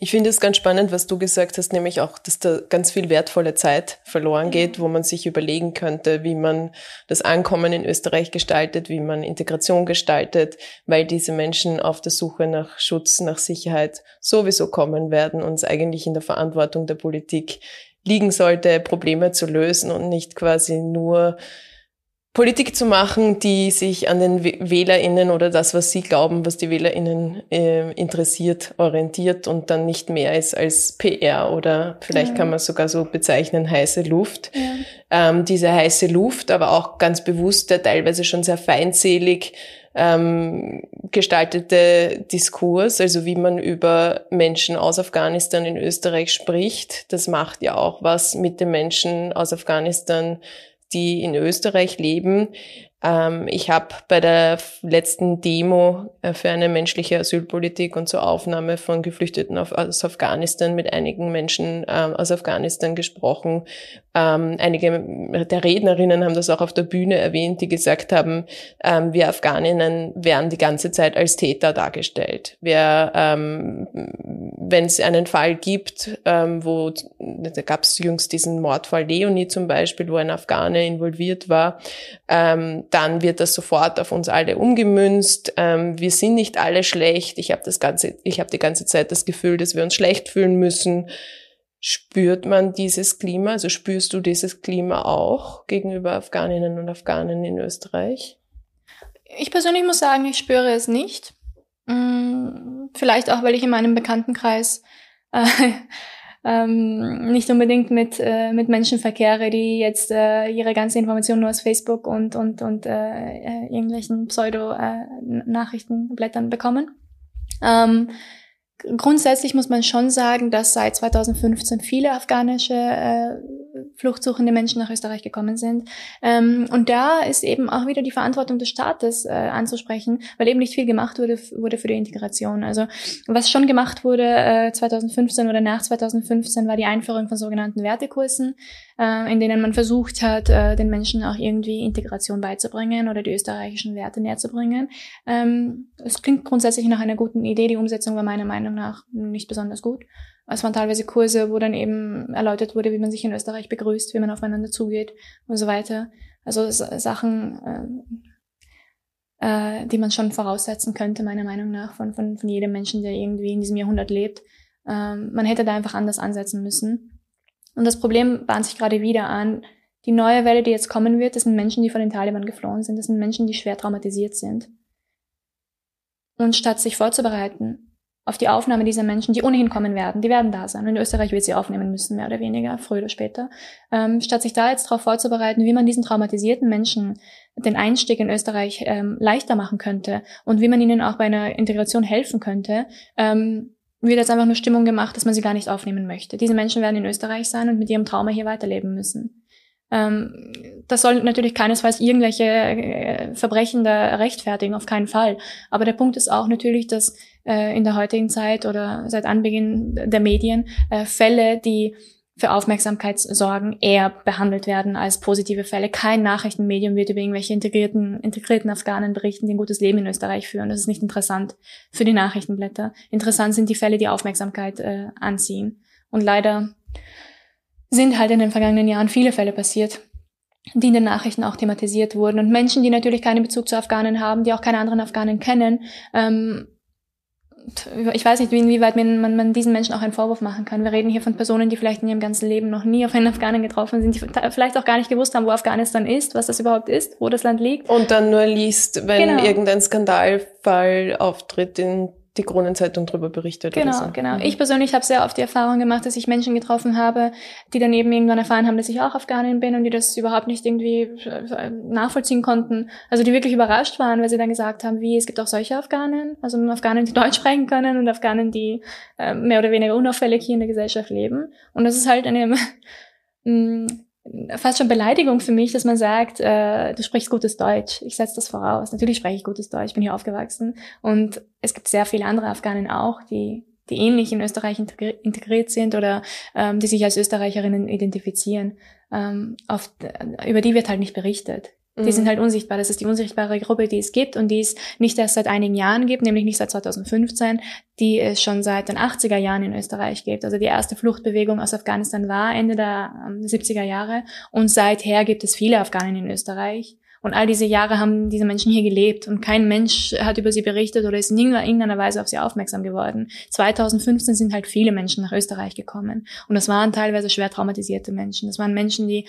Ich finde es ganz spannend, was du gesagt hast, nämlich auch, dass da ganz viel wertvolle Zeit verloren geht, wo man sich überlegen könnte, wie man das Ankommen in Österreich gestaltet, wie man Integration gestaltet, weil diese Menschen auf der Suche nach Schutz, nach Sicherheit sowieso kommen werden und es eigentlich in der Verantwortung der Politik liegen sollte, Probleme zu lösen und nicht quasi nur Politik zu machen, die sich an den WählerInnen oder das, was sie glauben, was die WählerInnen äh, interessiert, orientiert und dann nicht mehr ist als PR oder vielleicht ja. kann man sogar so bezeichnen, heiße Luft. Ja. Ähm, diese heiße Luft, aber auch ganz bewusst der teilweise schon sehr feindselig ähm, gestaltete Diskurs, also wie man über Menschen aus Afghanistan in Österreich spricht, das macht ja auch was mit den Menschen aus Afghanistan die in Österreich leben. Ähm, ich habe bei der letzten Demo äh, für eine menschliche Asylpolitik und zur Aufnahme von Geflüchteten aus Afghanistan mit einigen Menschen ähm, aus Afghanistan gesprochen. Ähm, einige der Rednerinnen haben das auch auf der Bühne erwähnt, die gesagt haben, wir Afghaninnen werden die ganze Zeit als Täter dargestellt. Wenn es einen Fall gibt, wo da gab es jüngst diesen Mordfall Leonie zum Beispiel, wo ein Afghane involviert war, dann wird das sofort auf uns alle umgemünzt. Ähm, wir sind nicht alle schlecht. Ich habe das ganze, ich habe die ganze Zeit das Gefühl, dass wir uns schlecht fühlen müssen. Spürt man dieses Klima? Also spürst du dieses Klima auch gegenüber Afghaninnen und Afghanen in Österreich? Ich persönlich muss sagen, ich spüre es nicht. Mm, vielleicht auch, weil ich in meinem Bekanntenkreis äh, ähm, nicht unbedingt mit, äh, mit Menschen verkehre, die jetzt äh, ihre ganze Information nur aus Facebook und, und, und äh, äh irgendwelchen Pseudo-Nachrichtenblättern äh, bekommen. Ähm, grundsätzlich muss man schon sagen, dass seit 2015 viele afghanische äh, fluchtsuchende Menschen nach Österreich gekommen sind. Ähm, und da ist eben auch wieder die Verantwortung des Staates äh, anzusprechen, weil eben nicht viel gemacht wurde, wurde für die Integration. Also was schon gemacht wurde äh, 2015 oder nach 2015 war die Einführung von sogenannten Wertekursen, äh, in denen man versucht hat, äh, den Menschen auch irgendwie Integration beizubringen oder die österreichischen Werte näher zu bringen. Ähm, es klingt grundsätzlich nach einer guten Idee. Die Umsetzung war meiner Meinung nach nicht besonders gut. Es waren teilweise Kurse, wo dann eben erläutert wurde, wie man sich in Österreich begrüßt, wie man aufeinander zugeht und so weiter. Also Sachen, äh, die man schon voraussetzen könnte, meiner Meinung nach, von, von, von jedem Menschen, der irgendwie in diesem Jahrhundert lebt. Ähm, man hätte da einfach anders ansetzen müssen. Und das Problem bahnt sich gerade wieder an. Die neue Welle, die jetzt kommen wird, das sind Menschen, die von den Taliban geflohen sind. Das sind Menschen, die schwer traumatisiert sind. Und statt sich vorzubereiten, auf die Aufnahme dieser Menschen, die ohnehin kommen werden. Die werden da sein. Und Österreich wird sie aufnehmen müssen, mehr oder weniger, früher oder später. Ähm, statt sich da jetzt darauf vorzubereiten, wie man diesen traumatisierten Menschen den Einstieg in Österreich ähm, leichter machen könnte und wie man ihnen auch bei einer Integration helfen könnte, ähm, wird jetzt einfach nur Stimmung gemacht, dass man sie gar nicht aufnehmen möchte. Diese Menschen werden in Österreich sein und mit ihrem Trauma hier weiterleben müssen. Ähm, das soll natürlich keinesfalls irgendwelche äh, Verbrechen da rechtfertigen, auf keinen Fall. Aber der Punkt ist auch natürlich, dass äh, in der heutigen Zeit oder seit Anbeginn der Medien äh, Fälle, die für Aufmerksamkeit sorgen, eher behandelt werden als positive Fälle. Kein Nachrichtenmedium wird über irgendwelche integrierten, integrierten Afghanen berichten, die ein gutes Leben in Österreich führen. Das ist nicht interessant für die Nachrichtenblätter. Interessant sind die Fälle, die Aufmerksamkeit äh, anziehen. Und leider sind halt in den vergangenen Jahren viele Fälle passiert, die in den Nachrichten auch thematisiert wurden. Und Menschen, die natürlich keinen Bezug zu Afghanen haben, die auch keine anderen Afghanen kennen, ähm, ich weiß nicht, inwieweit man, man diesen Menschen auch einen Vorwurf machen kann. Wir reden hier von Personen, die vielleicht in ihrem ganzen Leben noch nie auf einen Afghanen getroffen sind, die vielleicht auch gar nicht gewusst haben, wo Afghanistan ist, was das überhaupt ist, wo das Land liegt. Und dann nur liest, wenn genau. irgendein Skandalfall auftritt in die Kronenzeitung darüber berichtet. Genau, so. genau. Mhm. Ich persönlich habe sehr oft die Erfahrung gemacht, dass ich Menschen getroffen habe, die dann eben irgendwann erfahren haben, dass ich auch Afghanin bin und die das überhaupt nicht irgendwie äh, nachvollziehen konnten. Also die wirklich überrascht waren, weil sie dann gesagt haben, wie, es gibt auch solche Afghanen, also Afghanen, die Deutsch sprechen können und Afghanen, die äh, mehr oder weniger unauffällig hier in der Gesellschaft leben. Und das ist halt eine [LAUGHS] mm, fast schon Beleidigung für mich, dass man sagt, äh, du sprichst gutes Deutsch. Ich setze das voraus. Natürlich spreche ich gutes Deutsch, ich bin hier aufgewachsen. Und es gibt sehr viele andere Afghanen auch, die, die ähnlich in Österreich integriert sind oder ähm, die sich als Österreicherinnen identifizieren. Ähm, auf, über die wird halt nicht berichtet. Die sind mhm. halt unsichtbar. Das ist die unsichtbare Gruppe, die es gibt und die es nicht erst seit einigen Jahren gibt, nämlich nicht seit 2015, die es schon seit den 80er Jahren in Österreich gibt. Also die erste Fluchtbewegung aus Afghanistan war Ende der 70er ähm, Jahre und seither gibt es viele Afghanen in Österreich. Und all diese Jahre haben diese Menschen hier gelebt und kein Mensch hat über sie berichtet oder ist in irgendeiner Weise auf sie aufmerksam geworden. 2015 sind halt viele Menschen nach Österreich gekommen und das waren teilweise schwer traumatisierte Menschen. Das waren Menschen, die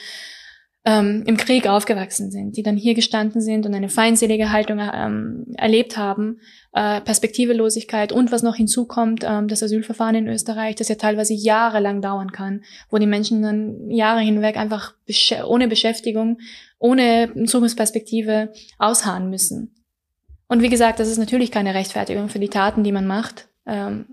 ähm, im Krieg aufgewachsen sind, die dann hier gestanden sind und eine feindselige Haltung ähm, erlebt haben, äh, Perspektivelosigkeit und was noch hinzukommt, ähm, das Asylverfahren in Österreich, das ja teilweise jahrelang dauern kann, wo die Menschen dann Jahre hinweg einfach besch ohne Beschäftigung, ohne Zukunftsperspektive ausharren müssen. Und wie gesagt, das ist natürlich keine Rechtfertigung für die Taten, die man macht. Ähm,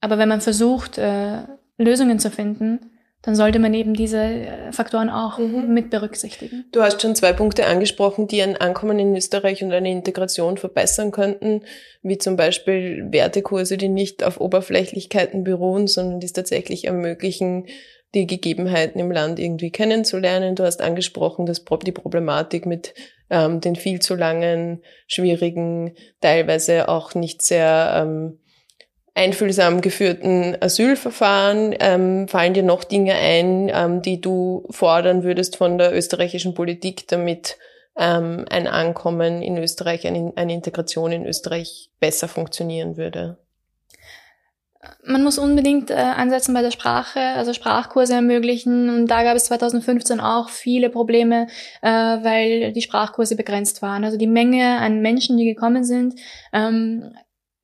aber wenn man versucht, äh, Lösungen zu finden, dann sollte man eben diese äh, Faktoren auch mhm. mit berücksichtigen. Du hast schon zwei Punkte angesprochen, die ein Ankommen in Österreich und eine Integration verbessern könnten, wie zum Beispiel Wertekurse, die nicht auf Oberflächlichkeiten beruhen, sondern die es tatsächlich ermöglichen, die Gegebenheiten im Land irgendwie kennenzulernen. Du hast angesprochen, dass die Problematik mit ähm, den viel zu langen, schwierigen, teilweise auch nicht sehr ähm, einfühlsam geführten Asylverfahren ähm, fallen dir noch Dinge ein, ähm, die du fordern würdest von der österreichischen Politik, damit ähm, ein Ankommen in Österreich, eine, eine Integration in Österreich besser funktionieren würde? Man muss unbedingt äh, ansetzen bei der Sprache, also Sprachkurse ermöglichen. Und da gab es 2015 auch viele Probleme, äh, weil die Sprachkurse begrenzt waren. Also die Menge an Menschen, die gekommen sind, ähm,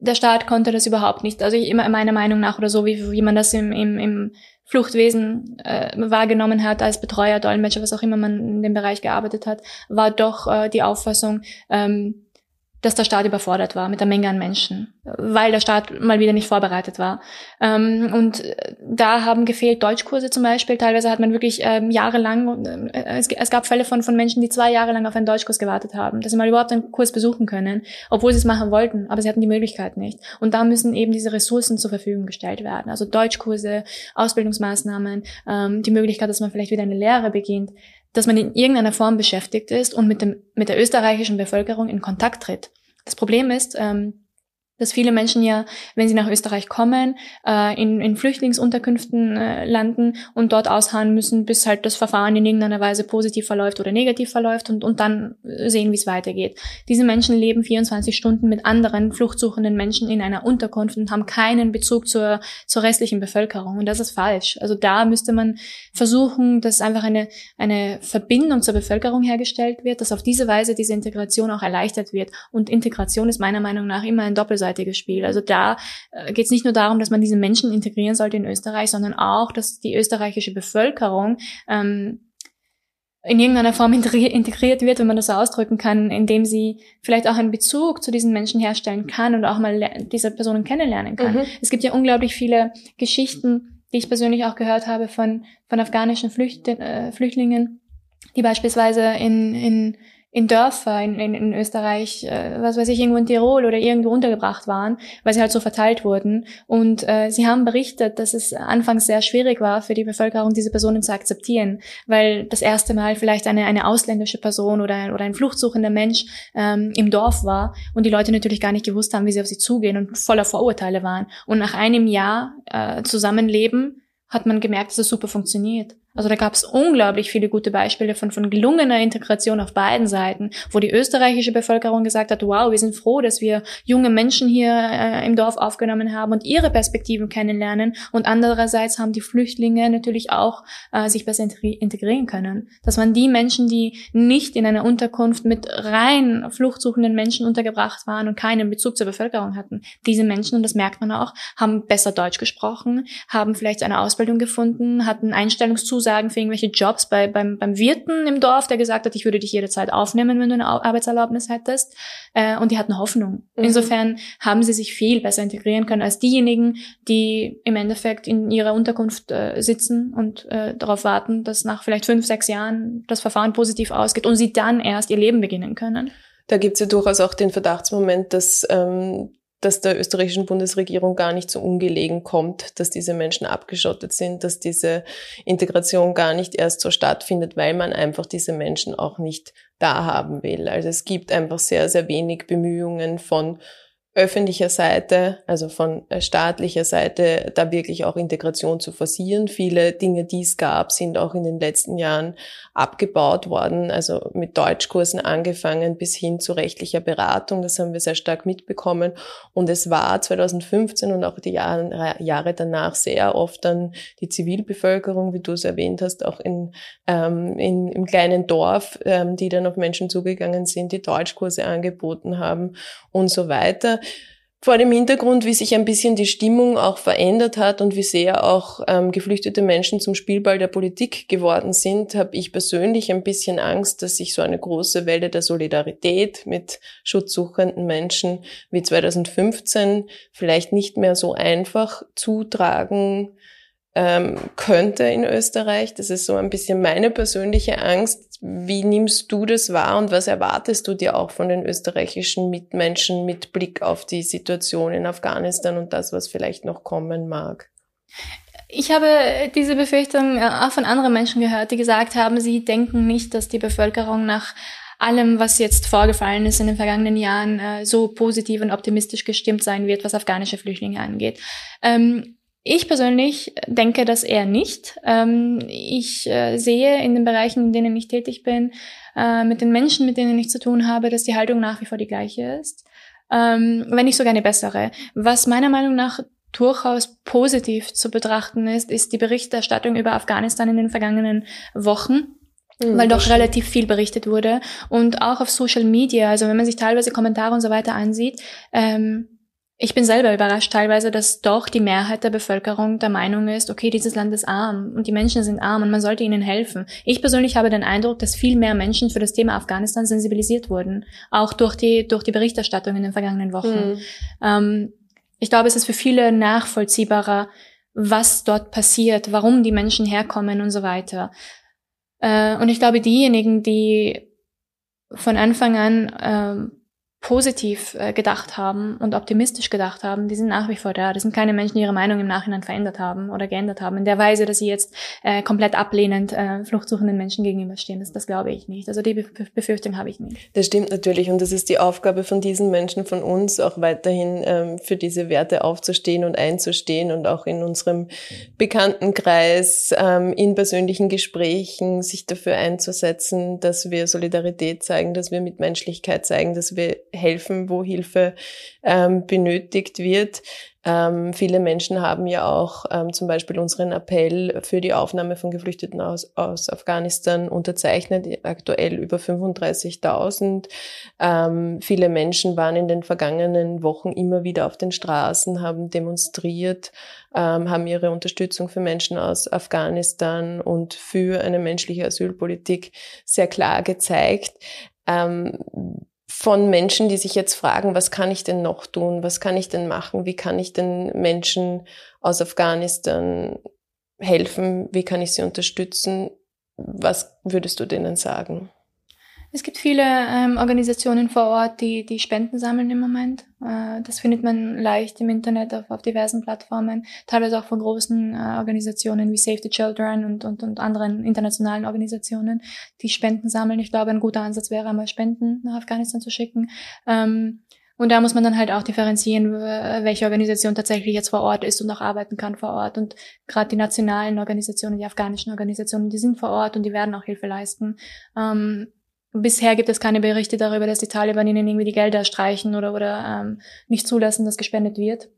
der Staat konnte das überhaupt nicht. Also immer meiner Meinung nach oder so, wie, wie man das im, im, im Fluchtwesen äh, wahrgenommen hat, als Betreuer, Dolmetscher, was auch immer man in dem Bereich gearbeitet hat, war doch äh, die Auffassung, ähm, dass der Staat überfordert war mit der Menge an Menschen, weil der Staat mal wieder nicht vorbereitet war. Ähm, und da haben gefehlt Deutschkurse zum Beispiel. Teilweise hat man wirklich ähm, jahrelang, äh, es, es, gab Fälle von, von Menschen, die zwei Jahre lang auf einen Deutschkurs gewartet haben, dass sie mal überhaupt einen Kurs besuchen können, obwohl sie es machen wollten, aber sie hatten die Möglichkeit nicht. Und da müssen eben diese Ressourcen zur Verfügung gestellt werden. Also Deutschkurse, Ausbildungsmaßnahmen, ähm, die Möglichkeit, dass man vielleicht wieder eine Lehre beginnt dass man in irgendeiner Form beschäftigt ist und mit, dem, mit der österreichischen Bevölkerung in Kontakt tritt. Das Problem ist, ähm, dass viele Menschen ja, wenn sie nach Österreich kommen, äh, in, in Flüchtlingsunterkünften äh, landen und dort ausharren müssen, bis halt das Verfahren in irgendeiner Weise positiv verläuft oder negativ verläuft und, und dann sehen, wie es weitergeht. Diese Menschen leben 24 Stunden mit anderen fluchtsuchenden Menschen in einer Unterkunft und haben keinen Bezug zur, zur restlichen Bevölkerung. Und das ist falsch. Also da müsste man versuchen, dass einfach eine, eine Verbindung zur Bevölkerung hergestellt wird, dass auf diese Weise diese Integration auch erleichtert wird. Und Integration ist meiner Meinung nach immer ein Doppelseitiges doppelseitiges Spiel. Also da äh, geht es nicht nur darum, dass man diese Menschen integrieren sollte in Österreich, sondern auch, dass die österreichische Bevölkerung ähm, in irgendeiner Form integriert wird, wenn man das so ausdrücken kann, indem sie vielleicht auch einen Bezug zu diesen Menschen herstellen kann und auch mal diese Personen kennenlernen kann. Mhm. Es gibt ja unglaublich viele Geschichten, die ich persönlich auch gehört habe von, von afghanischen Flücht, äh, Flüchtlingen, die beispielsweise in, in in Dörfer in, in, in Österreich, äh, was weiß ich, irgendwo in Tirol oder irgendwo untergebracht waren, weil sie halt so verteilt wurden. Und äh, sie haben berichtet, dass es anfangs sehr schwierig war für die Bevölkerung, diese Personen zu akzeptieren, weil das erste Mal vielleicht eine, eine ausländische Person oder, oder ein fluchtsuchender Mensch ähm, im Dorf war und die Leute natürlich gar nicht gewusst haben, wie sie auf sie zugehen und voller Vorurteile waren. Und nach einem Jahr äh, Zusammenleben hat man gemerkt, dass es super funktioniert. Also da gab es unglaublich viele gute Beispiele von, von gelungener Integration auf beiden Seiten, wo die österreichische Bevölkerung gesagt hat, wow, wir sind froh, dass wir junge Menschen hier äh, im Dorf aufgenommen haben und ihre Perspektiven kennenlernen. Und andererseits haben die Flüchtlinge natürlich auch äh, sich besser integrieren können. Das waren die Menschen, die nicht in einer Unterkunft mit rein fluchtsuchenden Menschen untergebracht waren und keinen Bezug zur Bevölkerung hatten. Diese Menschen, und das merkt man auch, haben besser Deutsch gesprochen, haben vielleicht eine Ausbildung gefunden, hatten Einstellungszusagen für irgendwelche Jobs bei, beim, beim Wirten im Dorf, der gesagt hat, ich würde dich jederzeit aufnehmen, wenn du eine Arbeitserlaubnis hättest. Äh, und die hatten Hoffnung. Mhm. Insofern haben sie sich viel besser integrieren können als diejenigen, die im Endeffekt in ihrer Unterkunft äh, sitzen und äh, darauf warten, dass nach vielleicht fünf, sechs Jahren das Verfahren positiv ausgeht und sie dann erst ihr Leben beginnen können. Da gibt es ja durchaus auch den Verdachtsmoment, dass ähm, dass der österreichischen Bundesregierung gar nicht so ungelegen kommt, dass diese Menschen abgeschottet sind, dass diese Integration gar nicht erst so stattfindet, weil man einfach diese Menschen auch nicht da haben will. Also es gibt einfach sehr, sehr wenig Bemühungen von öffentlicher Seite, also von äh, staatlicher Seite, da wirklich auch Integration zu forcieren. Viele Dinge, die es gab, sind auch in den letzten Jahren abgebaut worden, also mit Deutschkursen angefangen bis hin zu rechtlicher Beratung. Das haben wir sehr stark mitbekommen. Und es war 2015 und auch die Jahre, danach sehr oft dann die Zivilbevölkerung, wie du es erwähnt hast, auch in, ähm, in, im kleinen Dorf, ähm, die dann auf Menschen zugegangen sind, die Deutschkurse angeboten haben und so weiter vor dem Hintergrund, wie sich ein bisschen die Stimmung auch verändert hat und wie sehr auch ähm, geflüchtete Menschen zum Spielball der Politik geworden sind, habe ich persönlich ein bisschen Angst, dass sich so eine große Welle der Solidarität mit schutzsuchenden Menschen wie 2015 vielleicht nicht mehr so einfach zutragen ähm, könnte in Österreich. Das ist so ein bisschen meine persönliche Angst. Wie nimmst du das wahr und was erwartest du dir auch von den österreichischen Mitmenschen mit Blick auf die Situation in Afghanistan und das, was vielleicht noch kommen mag? Ich habe diese Befürchtung äh, auch von anderen Menschen gehört, die gesagt haben, sie denken nicht, dass die Bevölkerung nach allem, was jetzt vorgefallen ist in den vergangenen Jahren, äh, so positiv und optimistisch gestimmt sein wird, was afghanische Flüchtlinge angeht. Ähm, ich persönlich denke das eher nicht. Ähm, ich äh, sehe in den Bereichen, in denen ich tätig bin, äh, mit den Menschen, mit denen ich zu tun habe, dass die Haltung nach wie vor die gleiche ist. Ähm, wenn nicht sogar eine bessere. Was meiner Meinung nach durchaus positiv zu betrachten ist, ist die Berichterstattung über Afghanistan in den vergangenen Wochen. Mhm, weil doch relativ viel berichtet wurde und auch auf Social Media, also wenn man sich teilweise Kommentare und so weiter ansieht, ähm, ich bin selber überrascht teilweise, dass doch die Mehrheit der Bevölkerung der Meinung ist, okay, dieses Land ist arm und die Menschen sind arm und man sollte ihnen helfen. Ich persönlich habe den Eindruck, dass viel mehr Menschen für das Thema Afghanistan sensibilisiert wurden, auch durch die, durch die Berichterstattung in den vergangenen Wochen. Mhm. Ähm, ich glaube, es ist für viele nachvollziehbarer, was dort passiert, warum die Menschen herkommen und so weiter. Äh, und ich glaube, diejenigen, die von Anfang an ähm, positiv äh, gedacht haben und optimistisch gedacht haben, die sind nach wie vor da. Das sind keine Menschen, die ihre Meinung im Nachhinein verändert haben oder geändert haben. In der Weise, dass sie jetzt äh, komplett ablehnend äh, fluchtsuchenden Menschen gegenüberstehen. Das, das glaube ich nicht. Also die Befürchtung habe ich nicht. Das stimmt natürlich. Und das ist die Aufgabe von diesen Menschen, von uns, auch weiterhin ähm, für diese Werte aufzustehen und einzustehen und auch in unserem Bekanntenkreis, ähm, in persönlichen Gesprächen sich dafür einzusetzen, dass wir Solidarität zeigen, dass wir Mitmenschlichkeit zeigen, dass wir helfen, wo Hilfe ähm, benötigt wird. Ähm, viele Menschen haben ja auch ähm, zum Beispiel unseren Appell für die Aufnahme von Geflüchteten aus, aus Afghanistan unterzeichnet, aktuell über 35.000. Ähm, viele Menschen waren in den vergangenen Wochen immer wieder auf den Straßen, haben demonstriert, ähm, haben ihre Unterstützung für Menschen aus Afghanistan und für eine menschliche Asylpolitik sehr klar gezeigt. Von Menschen, die sich jetzt fragen, was kann ich denn noch tun? Was kann ich denn machen? Wie kann ich den Menschen aus Afghanistan helfen? Wie kann ich sie unterstützen? Was würdest du denen sagen? Es gibt viele ähm, Organisationen vor Ort, die, die Spenden sammeln im Moment. Äh, das findet man leicht im Internet auf, auf diversen Plattformen, teilweise auch von großen äh, Organisationen wie Save the Children und, und, und anderen internationalen Organisationen, die Spenden sammeln. Ich glaube, ein guter Ansatz wäre einmal Spenden nach Afghanistan zu schicken. Ähm, Und da muss man dann halt auch differenzieren, welche Organisation tatsächlich jetzt vor Ort ist und auch arbeiten kann vor Ort. Und gerade die nationalen Organisationen, die afghanischen Organisationen, die sind vor Ort und die werden auch Hilfe leisten. Ähm, bisher gibt es keine Berichte darüber, dass die Taliban ihnen irgendwie die Gelder streichen oder, oder ähm, nicht zulassen, dass gespendet wird.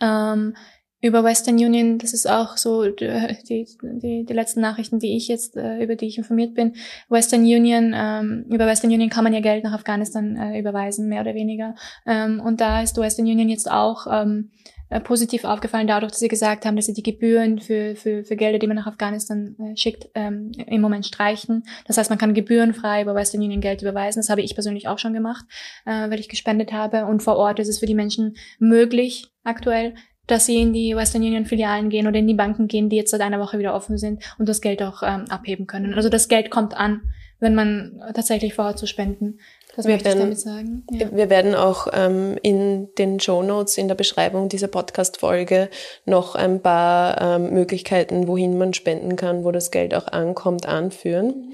Ähm, über Western Union, das ist auch so die, die, die letzten Nachrichten, die ich jetzt, äh, über die ich informiert bin. Western Union, ähm, über Western Union kann man ja Geld nach Afghanistan äh, überweisen, mehr oder weniger. Ähm, und da ist Western Union jetzt auch ähm, äh, positiv aufgefallen, dadurch, dass sie gesagt haben, dass sie die Gebühren für, für, für Gelder, die man nach Afghanistan äh, schickt, ähm, im Moment streichen. Das heißt, man kann gebührenfrei über Western Union Geld überweisen. Das habe ich persönlich auch schon gemacht, äh, weil ich gespendet habe. Und vor Ort ist es für die Menschen möglich, aktuell dass sie in die Western Union Filialen gehen oder in die Banken gehen, die jetzt seit einer Woche wieder offen sind und das Geld auch ähm, abheben können. Also das Geld kommt an, wenn man tatsächlich vorhat zu spenden. Das wir werden, damit sagen. Ja. Wir werden auch ähm, in den Show Notes in der Beschreibung dieser Podcast-Folge noch ein paar ähm, Möglichkeiten, wohin man spenden kann, wo das Geld auch ankommt, anführen.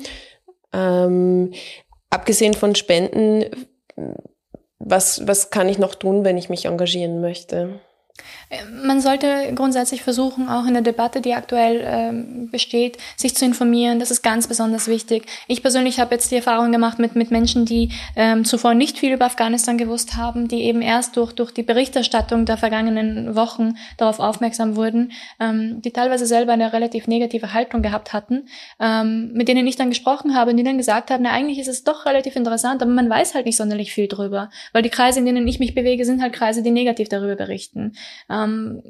Ähm, abgesehen von Spenden, was, was kann ich noch tun, wenn ich mich engagieren möchte? Man sollte grundsätzlich versuchen, auch in der Debatte, die aktuell ähm, besteht, sich zu informieren. Das ist ganz besonders wichtig. Ich persönlich habe jetzt die Erfahrung gemacht mit, mit Menschen, die ähm, zuvor nicht viel über Afghanistan gewusst haben, die eben erst durch, durch die Berichterstattung der vergangenen Wochen darauf aufmerksam wurden, ähm, die teilweise selber eine relativ negative Haltung gehabt hatten, ähm, mit denen ich dann gesprochen habe und die dann gesagt haben, na eigentlich ist es doch relativ interessant, aber man weiß halt nicht sonderlich viel drüber, weil die Kreise, in denen ich mich bewege, sind halt Kreise, die negativ darüber berichten. Ähm,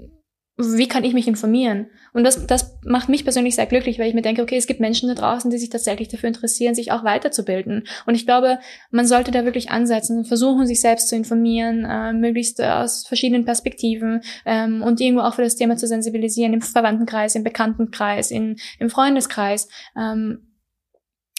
wie kann ich mich informieren? Und das, das macht mich persönlich sehr glücklich, weil ich mir denke, okay, es gibt Menschen da draußen, die sich tatsächlich dafür interessieren, sich auch weiterzubilden. Und ich glaube, man sollte da wirklich ansetzen und versuchen, sich selbst zu informieren, äh, möglichst aus verschiedenen Perspektiven ähm, und irgendwo auch für das Thema zu sensibilisieren, im Verwandtenkreis, im Bekanntenkreis, in, im Freundeskreis. Ähm,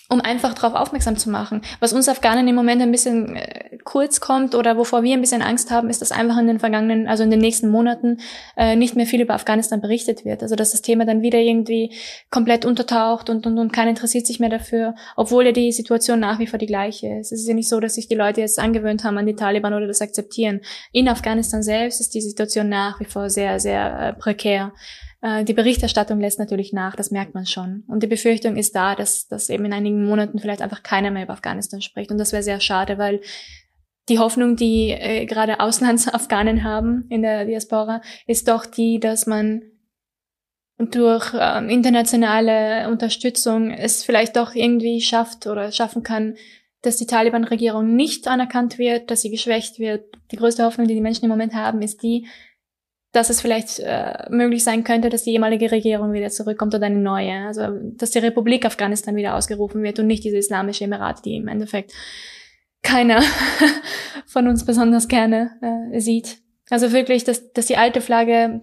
um einfach darauf aufmerksam zu machen. Was uns Afghanen im Moment ein bisschen äh, kurz kommt oder wovor wir ein bisschen Angst haben, ist, dass einfach in den vergangenen, also in den nächsten Monaten äh, nicht mehr viel über Afghanistan berichtet wird. Also dass das Thema dann wieder irgendwie komplett untertaucht und, und, und keiner interessiert sich mehr dafür, obwohl ja die Situation nach wie vor die gleiche ist. Es ist ja nicht so, dass sich die Leute jetzt angewöhnt haben an die Taliban oder das akzeptieren. In Afghanistan selbst ist die Situation nach wie vor sehr, sehr äh, prekär. Äh, die Berichterstattung lässt natürlich nach, das merkt man schon. Und die Befürchtung ist da, dass, dass eben in einigen Monaten vielleicht einfach keiner mehr über Afghanistan spricht. Und das wäre sehr schade, weil die Hoffnung, die äh, gerade Auslandsafghanen haben in der Diaspora, ist doch die, dass man durch äh, internationale Unterstützung es vielleicht doch irgendwie schafft oder schaffen kann, dass die Taliban-Regierung nicht anerkannt wird, dass sie geschwächt wird. Die größte Hoffnung, die die Menschen im Moment haben, ist die, dass es vielleicht äh, möglich sein könnte, dass die ehemalige Regierung wieder zurückkommt oder eine neue. Also dass die Republik Afghanistan wieder ausgerufen wird und nicht diese islamische Emirate, die im Endeffekt keiner [LAUGHS] von uns besonders gerne äh, sieht. Also wirklich, dass, dass die alte Flagge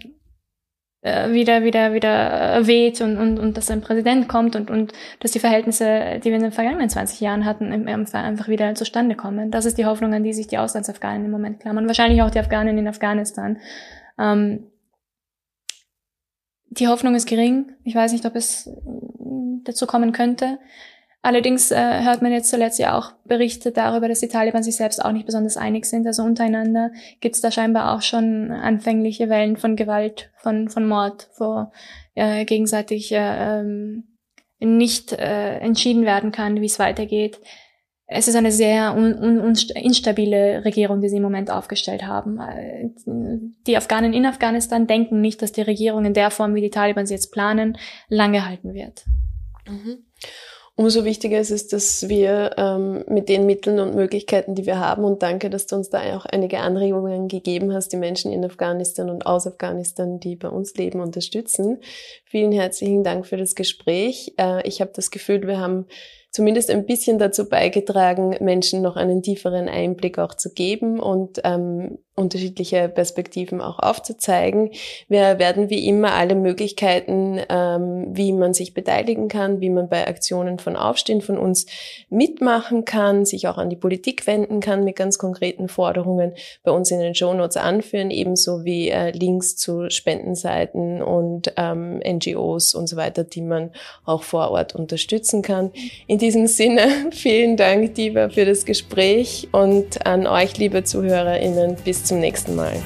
äh, wieder, wieder, wieder weht und, und, und dass ein Präsident kommt und, und dass die Verhältnisse, die wir in den vergangenen 20 Jahren hatten, einfach wieder zustande kommen. Das ist die Hoffnung, an die sich die Auslandsafghanen im Moment klammern. Wahrscheinlich auch die Afghanen in Afghanistan. Ähm, die Hoffnung ist gering. Ich weiß nicht, ob es dazu kommen könnte. Allerdings äh, hört man jetzt zuletzt ja auch Berichte darüber, dass die Taliban sich selbst auch nicht besonders einig sind. Also untereinander gibt es da scheinbar auch schon anfängliche Wellen von Gewalt, von, von Mord, wo äh, gegenseitig äh, ähm, nicht äh, entschieden werden kann, wie es weitergeht es ist eine sehr un, un, instabile Regierung, die sie im Moment aufgestellt haben. Die Afghanen in Afghanistan denken nicht, dass die Regierung in der Form, wie die Taliban sie jetzt planen, lange halten wird. Mhm. Umso wichtiger ist es, dass wir ähm, mit den Mitteln und Möglichkeiten, die wir haben, und danke, dass du uns da auch einige Anregungen gegeben hast, die Menschen in Afghanistan und aus Afghanistan, die bei uns leben, unterstützen. Vielen herzlichen Dank für das Gespräch. Äh, ich habe das Gefühl, wir haben zumindest ein bisschen dazu beigetragen, Menschen noch einen tieferen Einblick auch zu geben und ähm, unterschiedliche Perspektiven auch aufzuzeigen. Wir werden wie immer alle Möglichkeiten, ähm, wie man sich beteiligen kann, wie man bei Aktionen von Aufstehen von uns mitmachen kann, sich auch an die Politik wenden kann mit ganz konkreten Forderungen bei uns in den Show Notes anführen, ebenso wie äh, Links zu Spendenseiten und ähm, NGOs und so weiter, die man auch vor Ort unterstützen kann. In diesem Sinne, [LAUGHS] vielen Dank, Diva, für das Gespräch und an euch, liebe ZuhörerInnen, bis zum nächsten Mal.